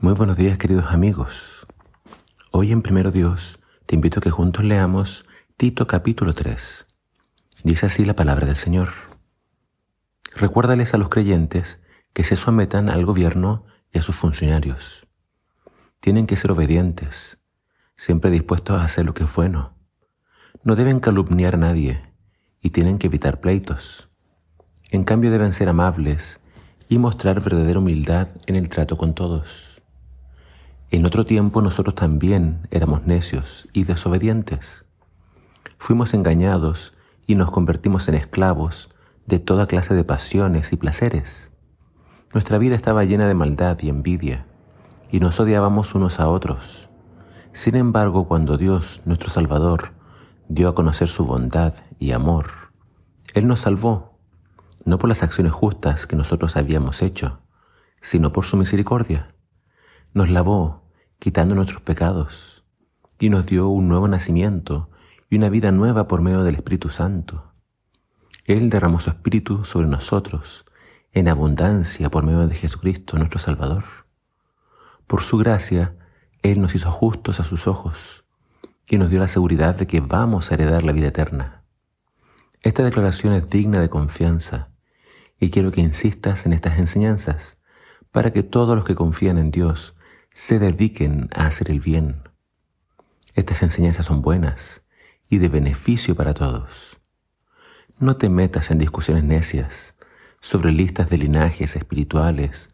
Muy buenos días queridos amigos. Hoy en Primero Dios te invito a que juntos leamos Tito capítulo 3. Dice así la palabra del Señor. Recuérdales a los creyentes que se sometan al gobierno y a sus funcionarios. Tienen que ser obedientes, siempre dispuestos a hacer lo que es bueno. No deben calumniar a nadie y tienen que evitar pleitos. En cambio deben ser amables y mostrar verdadera humildad en el trato con todos en otro tiempo nosotros también éramos necios y desobedientes. Fuimos engañados y nos convertimos en esclavos de toda clase de pasiones y placeres. Nuestra vida estaba llena de maldad y envidia, y nos odiábamos unos a otros. Sin embargo, cuando Dios, nuestro Salvador, dio a conocer su bondad y amor, Él nos salvó, no por las acciones justas que nosotros habíamos hecho, sino por su misericordia nos lavó, quitando nuestros pecados, y nos dio un nuevo nacimiento y una vida nueva por medio del Espíritu Santo. Él derramó su Espíritu sobre nosotros en abundancia por medio de Jesucristo nuestro Salvador. Por su gracia, Él nos hizo justos a sus ojos y nos dio la seguridad de que vamos a heredar la vida eterna. Esta declaración es digna de confianza y quiero que insistas en estas enseñanzas para que todos los que confían en Dios se dediquen a hacer el bien. Estas enseñanzas son buenas y de beneficio para todos. No te metas en discusiones necias sobre listas de linajes espirituales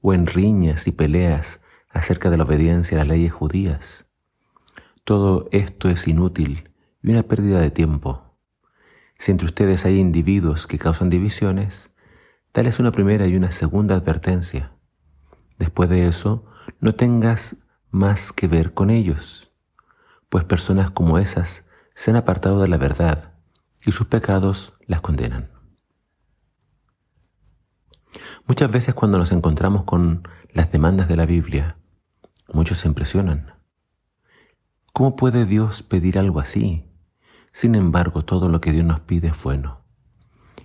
o en riñas y peleas acerca de la obediencia a las leyes judías. Todo esto es inútil y una pérdida de tiempo. Si entre ustedes hay individuos que causan divisiones, dales una primera y una segunda advertencia. Después de eso, no tengas más que ver con ellos, pues personas como esas se han apartado de la verdad y sus pecados las condenan. Muchas veces cuando nos encontramos con las demandas de la Biblia, muchos se impresionan. ¿Cómo puede Dios pedir algo así? Sin embargo, todo lo que Dios nos pide es bueno.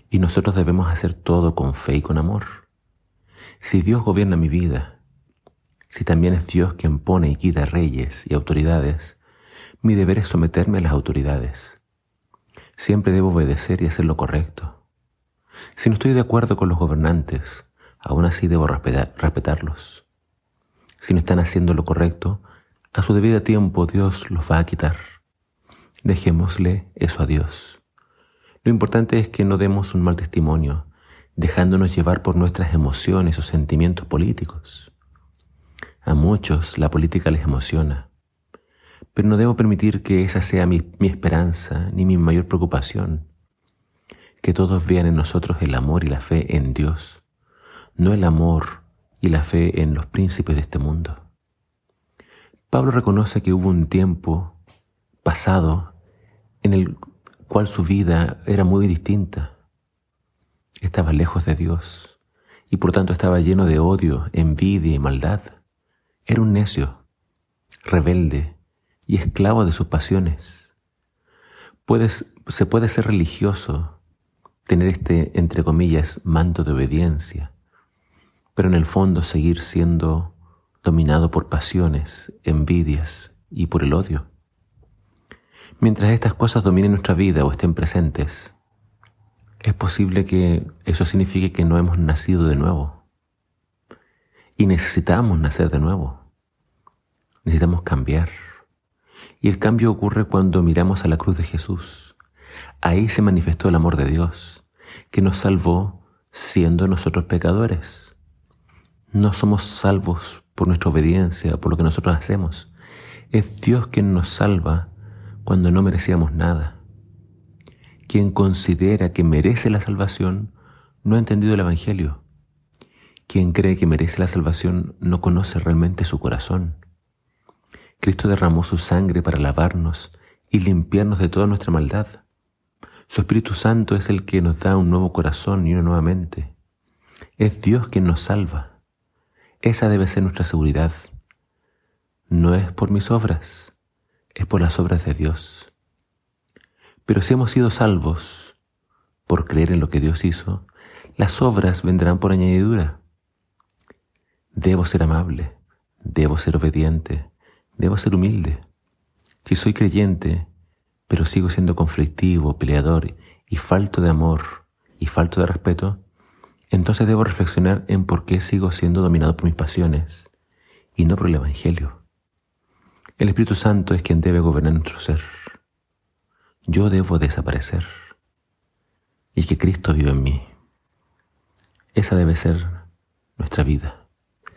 Y nosotros debemos hacer todo con fe y con amor. Si Dios gobierna mi vida, si también es Dios quien pone y quita reyes y autoridades, mi deber es someterme a las autoridades. Siempre debo obedecer y hacer lo correcto. Si no estoy de acuerdo con los gobernantes, aún así debo respetarlos. Si no están haciendo lo correcto, a su debido tiempo Dios los va a quitar. Dejémosle eso a Dios. Lo importante es que no demos un mal testimonio, dejándonos llevar por nuestras emociones o sentimientos políticos. A muchos la política les emociona, pero no debo permitir que esa sea mi, esperanza ni mi mayor preocupación. Que todos vean en nosotros el amor y la fe en Dios, no el amor y la fe en los príncipes de este mundo. Pablo reconoce que hubo un tiempo pasado en el cual su vida era muy distinta. Estaba lejos de Dios y por tanto estaba lleno de odio, envidia y maldad. Era un necio, rebelde y esclavo de sus pasiones. Se puede ser religioso, tener este, entre comillas, manto de obediencia, pero en el fondo seguir siendo dominado por pasiones, envidias y por el odio. Mientras estas cosas dominen nuestra vida o estén presentes, es posible que eso signifique que no hemos nacido de nuevo y necesitamos nacer de nuevo. Necesitamos cambiar. Y el cambio ocurre cuando miramos a la cruz de Jesús. Ahí se manifestó el amor de Dios, que nos salvó siendo nosotros pecadores. No somos salvos por nuestra obediencia, por lo que nosotros hacemos. Es Dios quien nos salva cuando no merecíamos nada. Quien considera que merece la salvación no ha entendido el Evangelio. Quien cree que merece la salvación no conoce realmente su corazón. Cristo derramó su sangre para lavarnos y limpiarnos de toda nuestra maldad. Su Espíritu Santo es el que nos da un nuevo corazón y una nueva mente. Es Dios quien nos salva. Esa debe ser nuestra seguridad. No es por mis obras, es por las obras de Dios. Pero si hemos sido salvos por creer en lo que Dios hizo, las obras vendrán por añadidura. Debo ser amable, debo ser obediente, debo ser humilde. Si soy creyente, pero sigo siendo conflictivo, peleador y falto de amor y falto de respeto, entonces debo reflexionar en por qué sigo siendo dominado por mis pasiones y no por el Evangelio. El Espíritu Santo es quien debe gobernar nuestro ser. Yo debo desaparecer y que Cristo viva en mí. Esa debe ser nuestra vida.